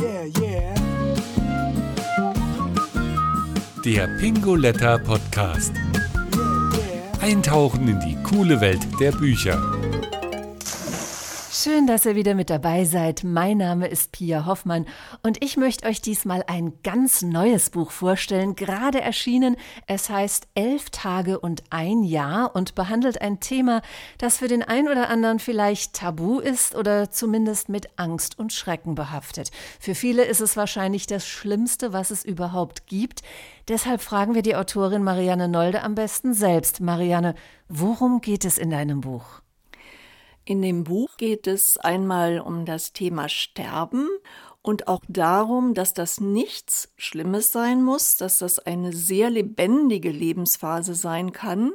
Yeah, yeah. Der Pingoletta Podcast. Eintauchen in die coole Welt der Bücher. Schön, dass ihr wieder mit dabei seid. Mein Name ist Pia Hoffmann und ich möchte euch diesmal ein ganz neues Buch vorstellen, gerade erschienen. Es heißt Elf Tage und ein Jahr und behandelt ein Thema, das für den einen oder anderen vielleicht tabu ist oder zumindest mit Angst und Schrecken behaftet. Für viele ist es wahrscheinlich das Schlimmste, was es überhaupt gibt. Deshalb fragen wir die Autorin Marianne Nolde am besten selbst. Marianne, worum geht es in deinem Buch? In dem Buch geht es einmal um das Thema Sterben und auch darum, dass das nichts Schlimmes sein muss, dass das eine sehr lebendige Lebensphase sein kann,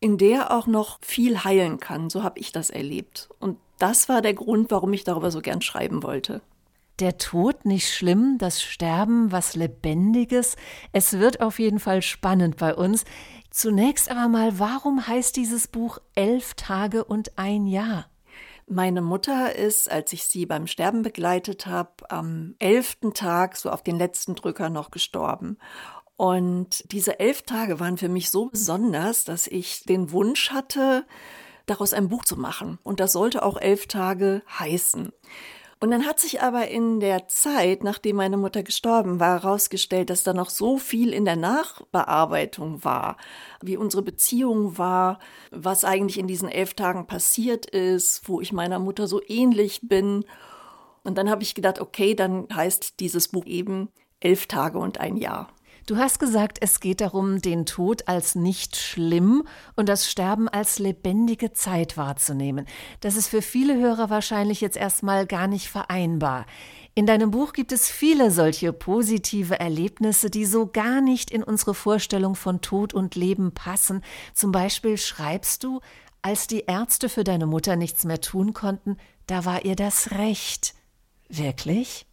in der auch noch viel heilen kann. So habe ich das erlebt. Und das war der Grund, warum ich darüber so gern schreiben wollte. Der Tod nicht schlimm, das Sterben was Lebendiges. Es wird auf jeden Fall spannend bei uns. Zunächst aber mal, warum heißt dieses Buch Elf Tage und ein Jahr? Meine Mutter ist, als ich sie beim Sterben begleitet habe, am elften Tag, so auf den letzten Drücker noch gestorben. Und diese elf Tage waren für mich so besonders, dass ich den Wunsch hatte, daraus ein Buch zu machen. Und das sollte auch elf Tage heißen. Und dann hat sich aber in der Zeit, nachdem meine Mutter gestorben war, herausgestellt, dass da noch so viel in der Nachbearbeitung war, wie unsere Beziehung war, was eigentlich in diesen elf Tagen passiert ist, wo ich meiner Mutter so ähnlich bin. Und dann habe ich gedacht, okay, dann heißt dieses Buch eben elf Tage und ein Jahr. Du hast gesagt, es geht darum, den Tod als nicht schlimm und das Sterben als lebendige Zeit wahrzunehmen. Das ist für viele Hörer wahrscheinlich jetzt erstmal gar nicht vereinbar. In deinem Buch gibt es viele solche positive Erlebnisse, die so gar nicht in unsere Vorstellung von Tod und Leben passen. Zum Beispiel schreibst du, als die Ärzte für deine Mutter nichts mehr tun konnten, da war ihr das Recht. Wirklich?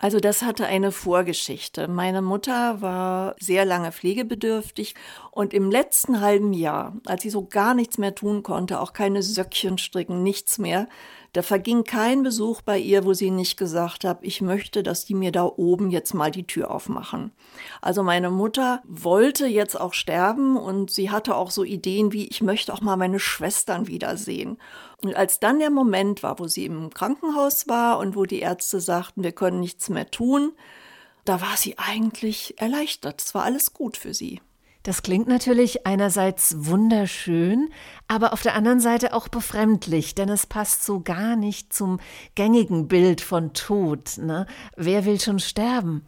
Also das hatte eine Vorgeschichte. Meine Mutter war sehr lange pflegebedürftig und im letzten halben Jahr, als sie so gar nichts mehr tun konnte, auch keine Söckchen stricken, nichts mehr, da verging kein Besuch bei ihr, wo sie nicht gesagt hat, ich möchte, dass die mir da oben jetzt mal die Tür aufmachen. Also meine Mutter wollte jetzt auch sterben und sie hatte auch so Ideen wie, ich möchte auch mal meine Schwestern wiedersehen. Und als dann der Moment war, wo sie im Krankenhaus war und wo die Ärzte sagten, wir können nichts mehr tun, da war sie eigentlich erleichtert. Es war alles gut für sie. Das klingt natürlich einerseits wunderschön, aber auf der anderen Seite auch befremdlich, denn es passt so gar nicht zum gängigen Bild von Tod. Ne? Wer will schon sterben?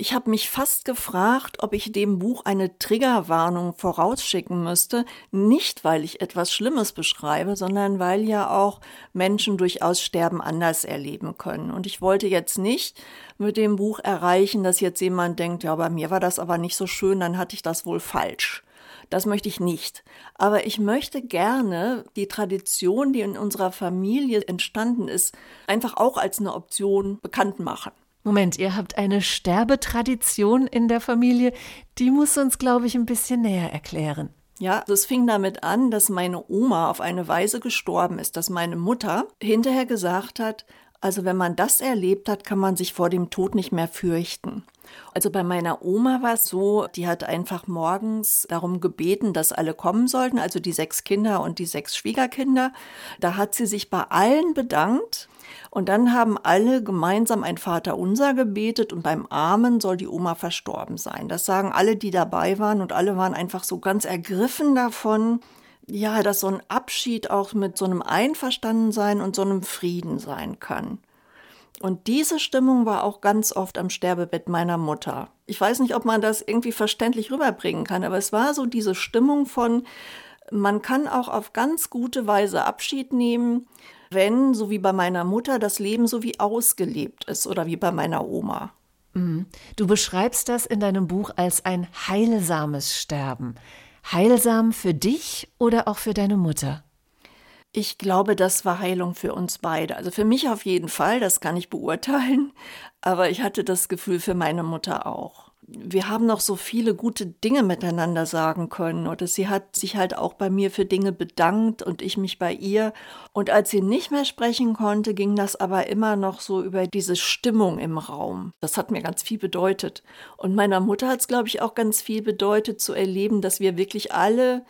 Ich habe mich fast gefragt, ob ich dem Buch eine Triggerwarnung vorausschicken müsste, nicht weil ich etwas Schlimmes beschreibe, sondern weil ja auch Menschen durchaus Sterben anders erleben können. Und ich wollte jetzt nicht mit dem Buch erreichen, dass jetzt jemand denkt, ja, bei mir war das aber nicht so schön, dann hatte ich das wohl falsch. Das möchte ich nicht. Aber ich möchte gerne die Tradition, die in unserer Familie entstanden ist, einfach auch als eine Option bekannt machen. Moment, ihr habt eine Sterbetradition in der Familie, die muss uns, glaube ich, ein bisschen näher erklären. Ja, es fing damit an, dass meine Oma auf eine Weise gestorben ist, dass meine Mutter hinterher gesagt hat, also wenn man das erlebt hat, kann man sich vor dem Tod nicht mehr fürchten. Also bei meiner Oma war es so, die hat einfach morgens darum gebeten, dass alle kommen sollten, also die sechs Kinder und die sechs Schwiegerkinder. Da hat sie sich bei allen bedankt und dann haben alle gemeinsam ein Vaterunser gebetet und beim Amen soll die Oma verstorben sein. Das sagen alle, die dabei waren und alle waren einfach so ganz ergriffen davon, ja, dass so ein Abschied auch mit so einem Einverstandensein und so einem Frieden sein kann. Und diese Stimmung war auch ganz oft am Sterbebett meiner Mutter. Ich weiß nicht, ob man das irgendwie verständlich rüberbringen kann, aber es war so diese Stimmung von, man kann auch auf ganz gute Weise Abschied nehmen, wenn, so wie bei meiner Mutter, das Leben so wie ausgelebt ist oder wie bei meiner Oma. Mhm. Du beschreibst das in deinem Buch als ein heilsames Sterben. Heilsam für dich oder auch für deine Mutter? Ich glaube, das war Heilung für uns beide. Also für mich auf jeden Fall, das kann ich beurteilen. Aber ich hatte das Gefühl für meine Mutter auch. Wir haben noch so viele gute Dinge miteinander sagen können. Oder sie hat sich halt auch bei mir für Dinge bedankt und ich mich bei ihr. Und als sie nicht mehr sprechen konnte, ging das aber immer noch so über diese Stimmung im Raum. Das hat mir ganz viel bedeutet. Und meiner Mutter hat es, glaube ich, auch ganz viel bedeutet zu erleben, dass wir wirklich alle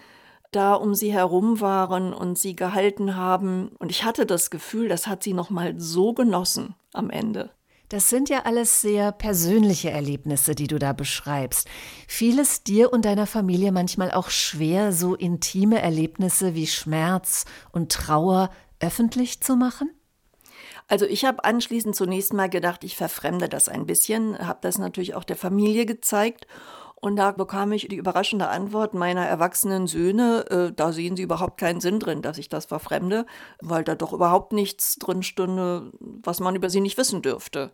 da um sie herum waren und sie gehalten haben. Und ich hatte das Gefühl, das hat sie noch mal so genossen am Ende. Das sind ja alles sehr persönliche Erlebnisse, die du da beschreibst. Fiel es dir und deiner Familie manchmal auch schwer, so intime Erlebnisse wie Schmerz und Trauer öffentlich zu machen? Also ich habe anschließend zunächst mal gedacht, ich verfremde das ein bisschen, habe das natürlich auch der Familie gezeigt und da bekam ich die überraschende Antwort meiner erwachsenen Söhne, äh, da sehen sie überhaupt keinen Sinn drin, dass ich das verfremde, weil da doch überhaupt nichts drin stünde, was man über sie nicht wissen dürfte.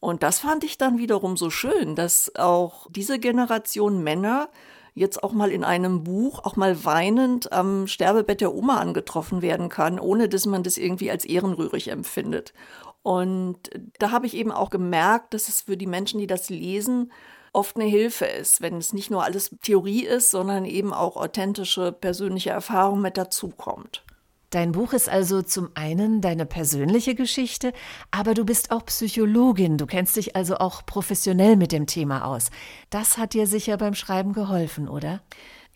Und das fand ich dann wiederum so schön, dass auch diese Generation Männer jetzt auch mal in einem Buch, auch mal weinend am Sterbebett der Oma angetroffen werden kann, ohne dass man das irgendwie als ehrenrührig empfindet. Und da habe ich eben auch gemerkt, dass es für die Menschen, die das lesen, oft eine Hilfe ist, wenn es nicht nur alles Theorie ist, sondern eben auch authentische persönliche Erfahrung mit dazukommt. Dein Buch ist also zum einen deine persönliche Geschichte, aber du bist auch Psychologin, du kennst dich also auch professionell mit dem Thema aus. Das hat dir sicher beim Schreiben geholfen, oder?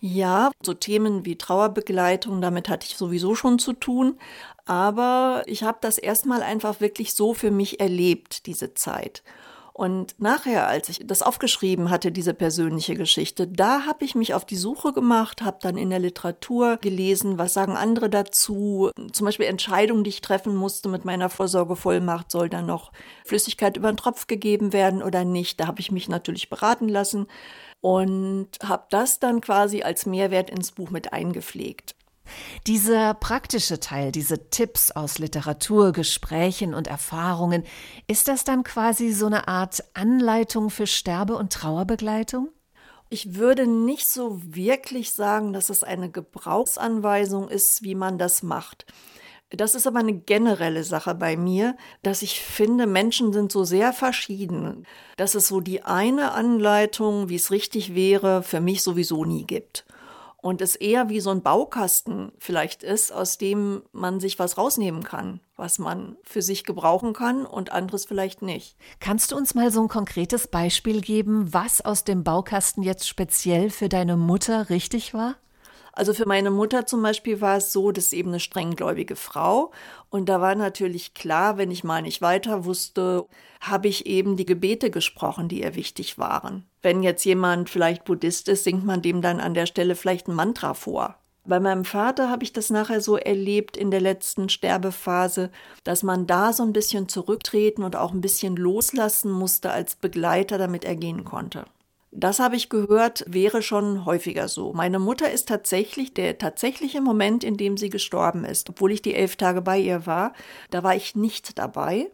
Ja, so Themen wie Trauerbegleitung, damit hatte ich sowieso schon zu tun, aber ich habe das erstmal einfach wirklich so für mich erlebt, diese Zeit. Und nachher, als ich das aufgeschrieben hatte, diese persönliche Geschichte, da habe ich mich auf die Suche gemacht, habe dann in der Literatur gelesen, was sagen andere dazu. Zum Beispiel Entscheidungen, die ich treffen musste mit meiner Vorsorgevollmacht, soll dann noch Flüssigkeit über den Tropf gegeben werden oder nicht. Da habe ich mich natürlich beraten lassen und habe das dann quasi als Mehrwert ins Buch mit eingepflegt. Dieser praktische Teil, diese Tipps aus Literatur, Gesprächen und Erfahrungen, ist das dann quasi so eine Art Anleitung für Sterbe- und Trauerbegleitung? Ich würde nicht so wirklich sagen, dass es eine Gebrauchsanweisung ist, wie man das macht. Das ist aber eine generelle Sache bei mir, dass ich finde, Menschen sind so sehr verschieden, dass es so die eine Anleitung, wie es richtig wäre, für mich sowieso nie gibt und es eher wie so ein Baukasten vielleicht ist, aus dem man sich was rausnehmen kann, was man für sich gebrauchen kann und anderes vielleicht nicht. Kannst du uns mal so ein konkretes Beispiel geben, was aus dem Baukasten jetzt speziell für deine Mutter richtig war? Also für meine Mutter zum Beispiel war es so, dass eben eine strenggläubige Frau. Und da war natürlich klar, wenn ich mal nicht weiter wusste, habe ich eben die Gebete gesprochen, die ihr wichtig waren. Wenn jetzt jemand vielleicht Buddhist ist, singt man dem dann an der Stelle vielleicht ein Mantra vor. Bei meinem Vater habe ich das nachher so erlebt in der letzten Sterbephase, dass man da so ein bisschen zurücktreten und auch ein bisschen loslassen musste als Begleiter, damit er gehen konnte. Das habe ich gehört, wäre schon häufiger so. Meine Mutter ist tatsächlich der tatsächliche Moment, in dem sie gestorben ist, obwohl ich die elf Tage bei ihr war. Da war ich nicht dabei.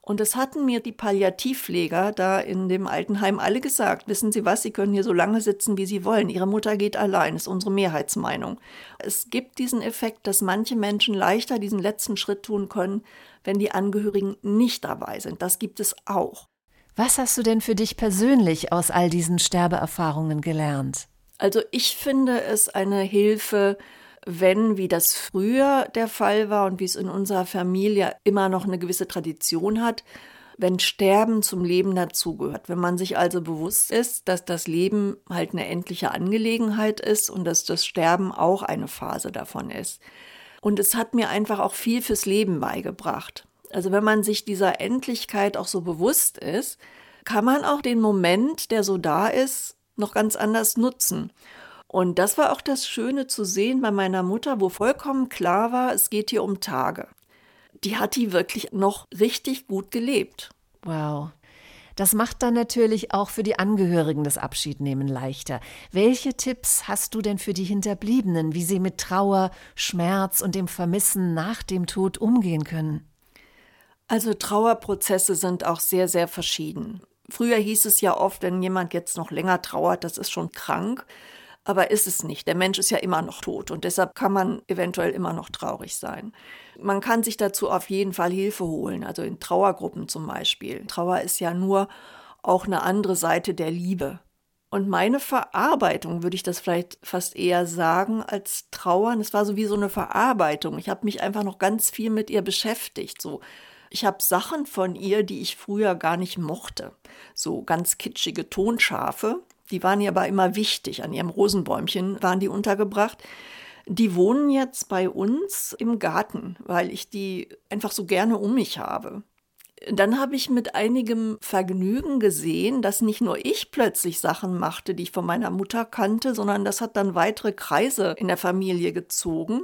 Und das hatten mir die Palliativpfleger da in dem Altenheim alle gesagt. Wissen Sie was, Sie können hier so lange sitzen, wie Sie wollen. Ihre Mutter geht allein, ist unsere Mehrheitsmeinung. Es gibt diesen Effekt, dass manche Menschen leichter diesen letzten Schritt tun können, wenn die Angehörigen nicht dabei sind. Das gibt es auch. Was hast du denn für dich persönlich aus all diesen Sterbeerfahrungen gelernt? Also ich finde es eine Hilfe, wenn, wie das früher der Fall war und wie es in unserer Familie immer noch eine gewisse Tradition hat, wenn Sterben zum Leben dazugehört. Wenn man sich also bewusst ist, dass das Leben halt eine endliche Angelegenheit ist und dass das Sterben auch eine Phase davon ist. Und es hat mir einfach auch viel fürs Leben beigebracht. Also wenn man sich dieser Endlichkeit auch so bewusst ist, kann man auch den Moment, der so da ist, noch ganz anders nutzen. Und das war auch das Schöne zu sehen bei meiner Mutter, wo vollkommen klar war, es geht hier um Tage. Die hat die wirklich noch richtig gut gelebt. Wow. Das macht dann natürlich auch für die Angehörigen das Abschiednehmen leichter. Welche Tipps hast du denn für die Hinterbliebenen, wie sie mit Trauer, Schmerz und dem Vermissen nach dem Tod umgehen können? Also Trauerprozesse sind auch sehr, sehr verschieden. Früher hieß es ja oft, wenn jemand jetzt noch länger trauert, das ist schon krank. Aber ist es nicht. Der Mensch ist ja immer noch tot und deshalb kann man eventuell immer noch traurig sein. Man kann sich dazu auf jeden Fall Hilfe holen, also in Trauergruppen zum Beispiel. Trauer ist ja nur auch eine andere Seite der Liebe. Und meine Verarbeitung, würde ich das vielleicht fast eher sagen, als Trauern, es war so wie so eine Verarbeitung. Ich habe mich einfach noch ganz viel mit ihr beschäftigt. So, ich habe Sachen von ihr, die ich früher gar nicht mochte. So ganz kitschige Tonschafe. Die waren ihr aber immer wichtig. An ihrem Rosenbäumchen waren die untergebracht. Die wohnen jetzt bei uns im Garten, weil ich die einfach so gerne um mich habe. Dann habe ich mit einigem Vergnügen gesehen, dass nicht nur ich plötzlich Sachen machte, die ich von meiner Mutter kannte, sondern das hat dann weitere Kreise in der Familie gezogen,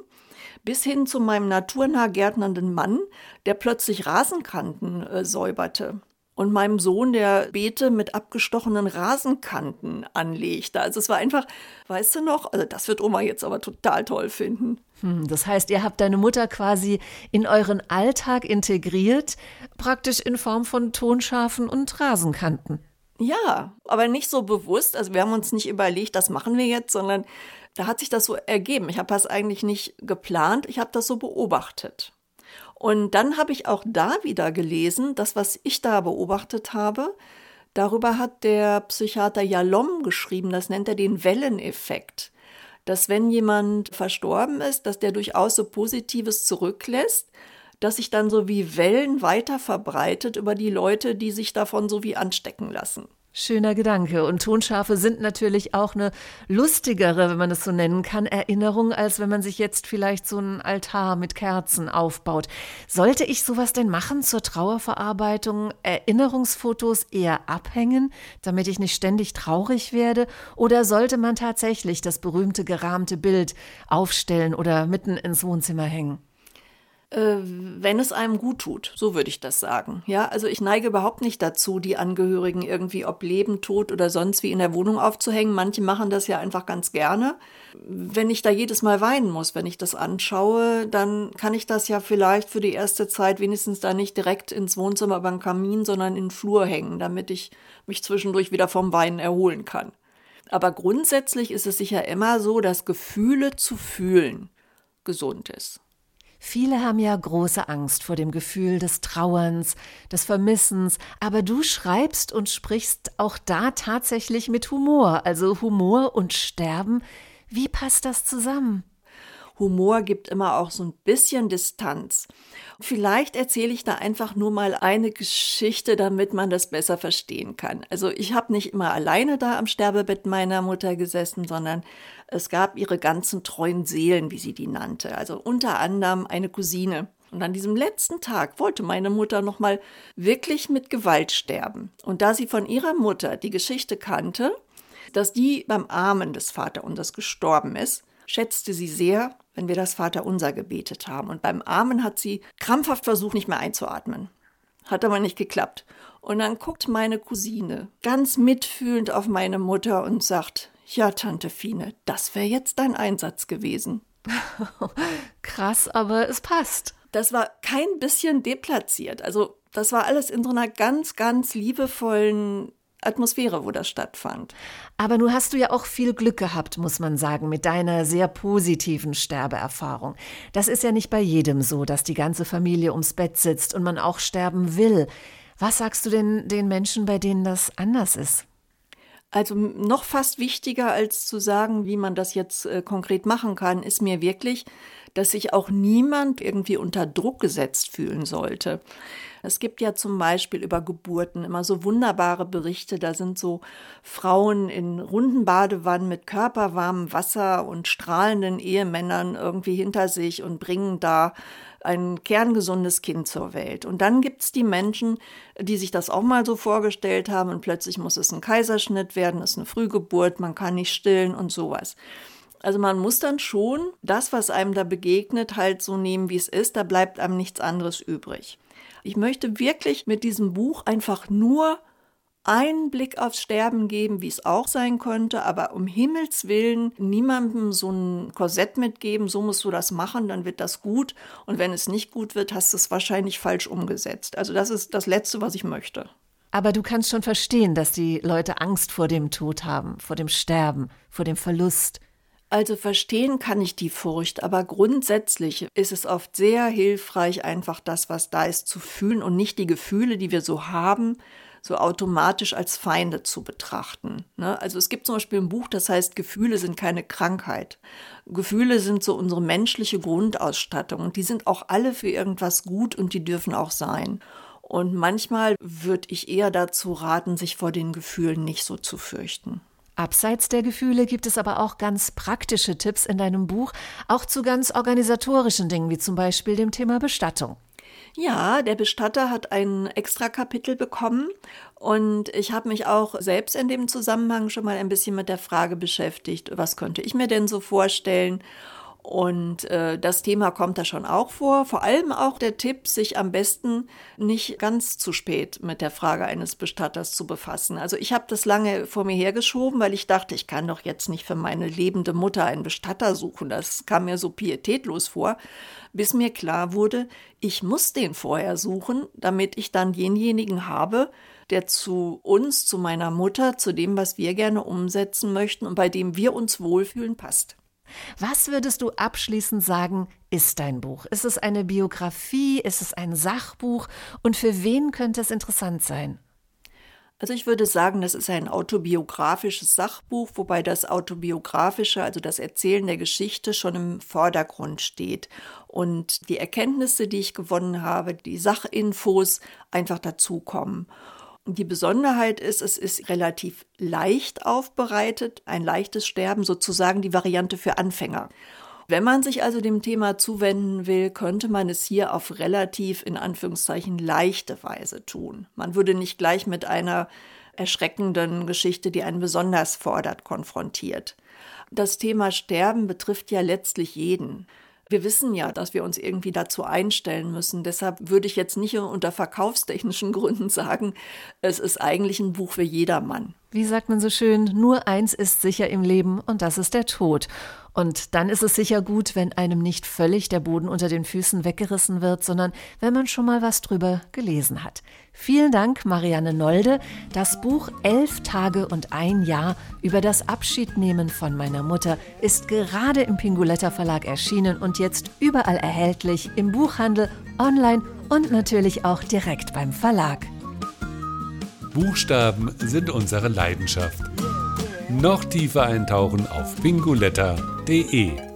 bis hin zu meinem naturnah gärtnernden Mann, der plötzlich Rasenkanten äh, säuberte und meinem Sohn, der Beete mit abgestochenen Rasenkanten anlegte. Also es war einfach, weißt du noch, also das wird Oma jetzt aber total toll finden. Hm, das heißt, ihr habt deine Mutter quasi in euren Alltag integriert, praktisch in Form von Tonschafen und Rasenkanten. Ja, aber nicht so bewusst. Also wir haben uns nicht überlegt, das machen wir jetzt, sondern da hat sich das so ergeben. Ich habe das eigentlich nicht geplant, ich habe das so beobachtet. Und dann habe ich auch da wieder gelesen, das, was ich da beobachtet habe, darüber hat der Psychiater Jalom geschrieben, das nennt er den Welleneffekt. Dass wenn jemand verstorben ist, dass der durchaus so Positives zurücklässt, dass sich dann so wie Wellen weiter verbreitet über die Leute, die sich davon so wie anstecken lassen. Schöner Gedanke. Und Tonschafe sind natürlich auch eine lustigere, wenn man es so nennen kann, Erinnerung, als wenn man sich jetzt vielleicht so einen Altar mit Kerzen aufbaut. Sollte ich sowas denn machen zur Trauerverarbeitung? Erinnerungsfotos eher abhängen, damit ich nicht ständig traurig werde? Oder sollte man tatsächlich das berühmte gerahmte Bild aufstellen oder mitten ins Wohnzimmer hängen? Äh, wenn es einem gut tut. So würde ich das sagen. Ja, also ich neige überhaupt nicht dazu, die Angehörigen irgendwie ob Leben, Tod oder sonst wie in der Wohnung aufzuhängen. Manche machen das ja einfach ganz gerne. Wenn ich da jedes Mal weinen muss, wenn ich das anschaue, dann kann ich das ja vielleicht für die erste Zeit wenigstens da nicht direkt ins Wohnzimmer beim Kamin, sondern in den Flur hängen, damit ich mich zwischendurch wieder vom Weinen erholen kann. Aber grundsätzlich ist es sicher immer so, dass Gefühle zu fühlen gesund ist. Viele haben ja große Angst vor dem Gefühl des Trauerns, des Vermissens, aber du schreibst und sprichst auch da tatsächlich mit Humor, also Humor und Sterben. Wie passt das zusammen? Humor gibt immer auch so ein bisschen Distanz. Vielleicht erzähle ich da einfach nur mal eine Geschichte, damit man das besser verstehen kann. Also ich habe nicht immer alleine da am Sterbebett meiner Mutter gesessen, sondern es gab ihre ganzen treuen Seelen, wie sie die nannte. Also unter anderem eine Cousine. Und an diesem letzten Tag wollte meine Mutter noch mal wirklich mit Gewalt sterben. Und da sie von ihrer Mutter die Geschichte kannte, dass die beim Armen des Vaterunsers gestorben ist, schätzte sie sehr, wenn wir das Vaterunser gebetet haben. Und beim Armen hat sie krampfhaft versucht, nicht mehr einzuatmen. Hat aber nicht geklappt. Und dann guckt meine Cousine ganz mitfühlend auf meine Mutter und sagt, ja, Tante Fine, das wäre jetzt dein Einsatz gewesen. Krass, aber es passt. Das war kein bisschen deplatziert. Also, das war alles in so einer ganz, ganz liebevollen Atmosphäre, wo das stattfand. Aber nun hast du ja auch viel Glück gehabt, muss man sagen, mit deiner sehr positiven Sterbeerfahrung. Das ist ja nicht bei jedem so, dass die ganze Familie ums Bett sitzt und man auch sterben will. Was sagst du denn den Menschen, bei denen das anders ist? Also noch fast wichtiger als zu sagen, wie man das jetzt äh, konkret machen kann, ist mir wirklich, dass sich auch niemand irgendwie unter Druck gesetzt fühlen sollte. Es gibt ja zum Beispiel über Geburten immer so wunderbare Berichte. Da sind so Frauen in runden Badewannen mit körperwarmem Wasser und strahlenden Ehemännern irgendwie hinter sich und bringen da ein kerngesundes Kind zur Welt. Und dann gibt es die Menschen, die sich das auch mal so vorgestellt haben und plötzlich muss es ein Kaiserschnitt werden, ist eine Frühgeburt, man kann nicht stillen und sowas. Also man muss dann schon das, was einem da begegnet, halt so nehmen, wie es ist. Da bleibt einem nichts anderes übrig. Ich möchte wirklich mit diesem Buch einfach nur einen Blick aufs Sterben geben, wie es auch sein könnte, aber um Himmels Willen niemandem so ein Korsett mitgeben, so musst du das machen, dann wird das gut. Und wenn es nicht gut wird, hast du es wahrscheinlich falsch umgesetzt. Also das ist das Letzte, was ich möchte. Aber du kannst schon verstehen, dass die Leute Angst vor dem Tod haben, vor dem Sterben, vor dem Verlust. Also verstehen kann ich die Furcht, aber grundsätzlich ist es oft sehr hilfreich, einfach das, was da ist, zu fühlen und nicht die Gefühle, die wir so haben, so automatisch als Feinde zu betrachten. Ne? Also es gibt zum Beispiel ein Buch, das heißt Gefühle sind keine Krankheit. Gefühle sind so unsere menschliche Grundausstattung und die sind auch alle für irgendwas gut und die dürfen auch sein. Und manchmal würde ich eher dazu raten, sich vor den Gefühlen nicht so zu fürchten. Abseits der Gefühle gibt es aber auch ganz praktische Tipps in deinem Buch, auch zu ganz organisatorischen Dingen, wie zum Beispiel dem Thema Bestattung. Ja, der Bestatter hat ein extra Kapitel bekommen und ich habe mich auch selbst in dem Zusammenhang schon mal ein bisschen mit der Frage beschäftigt, was könnte ich mir denn so vorstellen? Und äh, das Thema kommt da schon auch vor. Vor allem auch der Tipp, sich am besten nicht ganz zu spät mit der Frage eines Bestatters zu befassen. Also ich habe das lange vor mir hergeschoben, weil ich dachte, ich kann doch jetzt nicht für meine lebende Mutter einen Bestatter suchen. Das kam mir so pietätlos vor, bis mir klar wurde, ich muss den vorher suchen, damit ich dann denjenigen habe, der zu uns, zu meiner Mutter, zu dem, was wir gerne umsetzen möchten und bei dem wir uns wohlfühlen, passt. Was würdest du abschließend sagen, ist dein Buch? Ist es eine Biografie? Ist es ein Sachbuch? Und für wen könnte es interessant sein? Also ich würde sagen, das ist ein autobiografisches Sachbuch, wobei das autobiografische, also das Erzählen der Geschichte schon im Vordergrund steht und die Erkenntnisse, die ich gewonnen habe, die Sachinfos einfach dazukommen. Die Besonderheit ist, es ist relativ leicht aufbereitet, ein leichtes Sterben, sozusagen die Variante für Anfänger. Wenn man sich also dem Thema zuwenden will, könnte man es hier auf relativ in Anführungszeichen leichte Weise tun. Man würde nicht gleich mit einer erschreckenden Geschichte, die einen besonders fordert, konfrontiert. Das Thema Sterben betrifft ja letztlich jeden. Wir wissen ja, dass wir uns irgendwie dazu einstellen müssen. Deshalb würde ich jetzt nicht unter verkaufstechnischen Gründen sagen, es ist eigentlich ein Buch für jedermann. Wie sagt man so schön, nur eins ist sicher im Leben und das ist der Tod. Und dann ist es sicher gut, wenn einem nicht völlig der Boden unter den Füßen weggerissen wird, sondern wenn man schon mal was drüber gelesen hat. Vielen Dank, Marianne Nolde. Das Buch Elf Tage und ein Jahr über das Abschiednehmen von meiner Mutter ist gerade im Pinguletta Verlag erschienen und jetzt überall erhältlich im Buchhandel, online und natürlich auch direkt beim Verlag. Buchstaben sind unsere Leidenschaft. Noch tiefer eintauchen auf pinguletta.de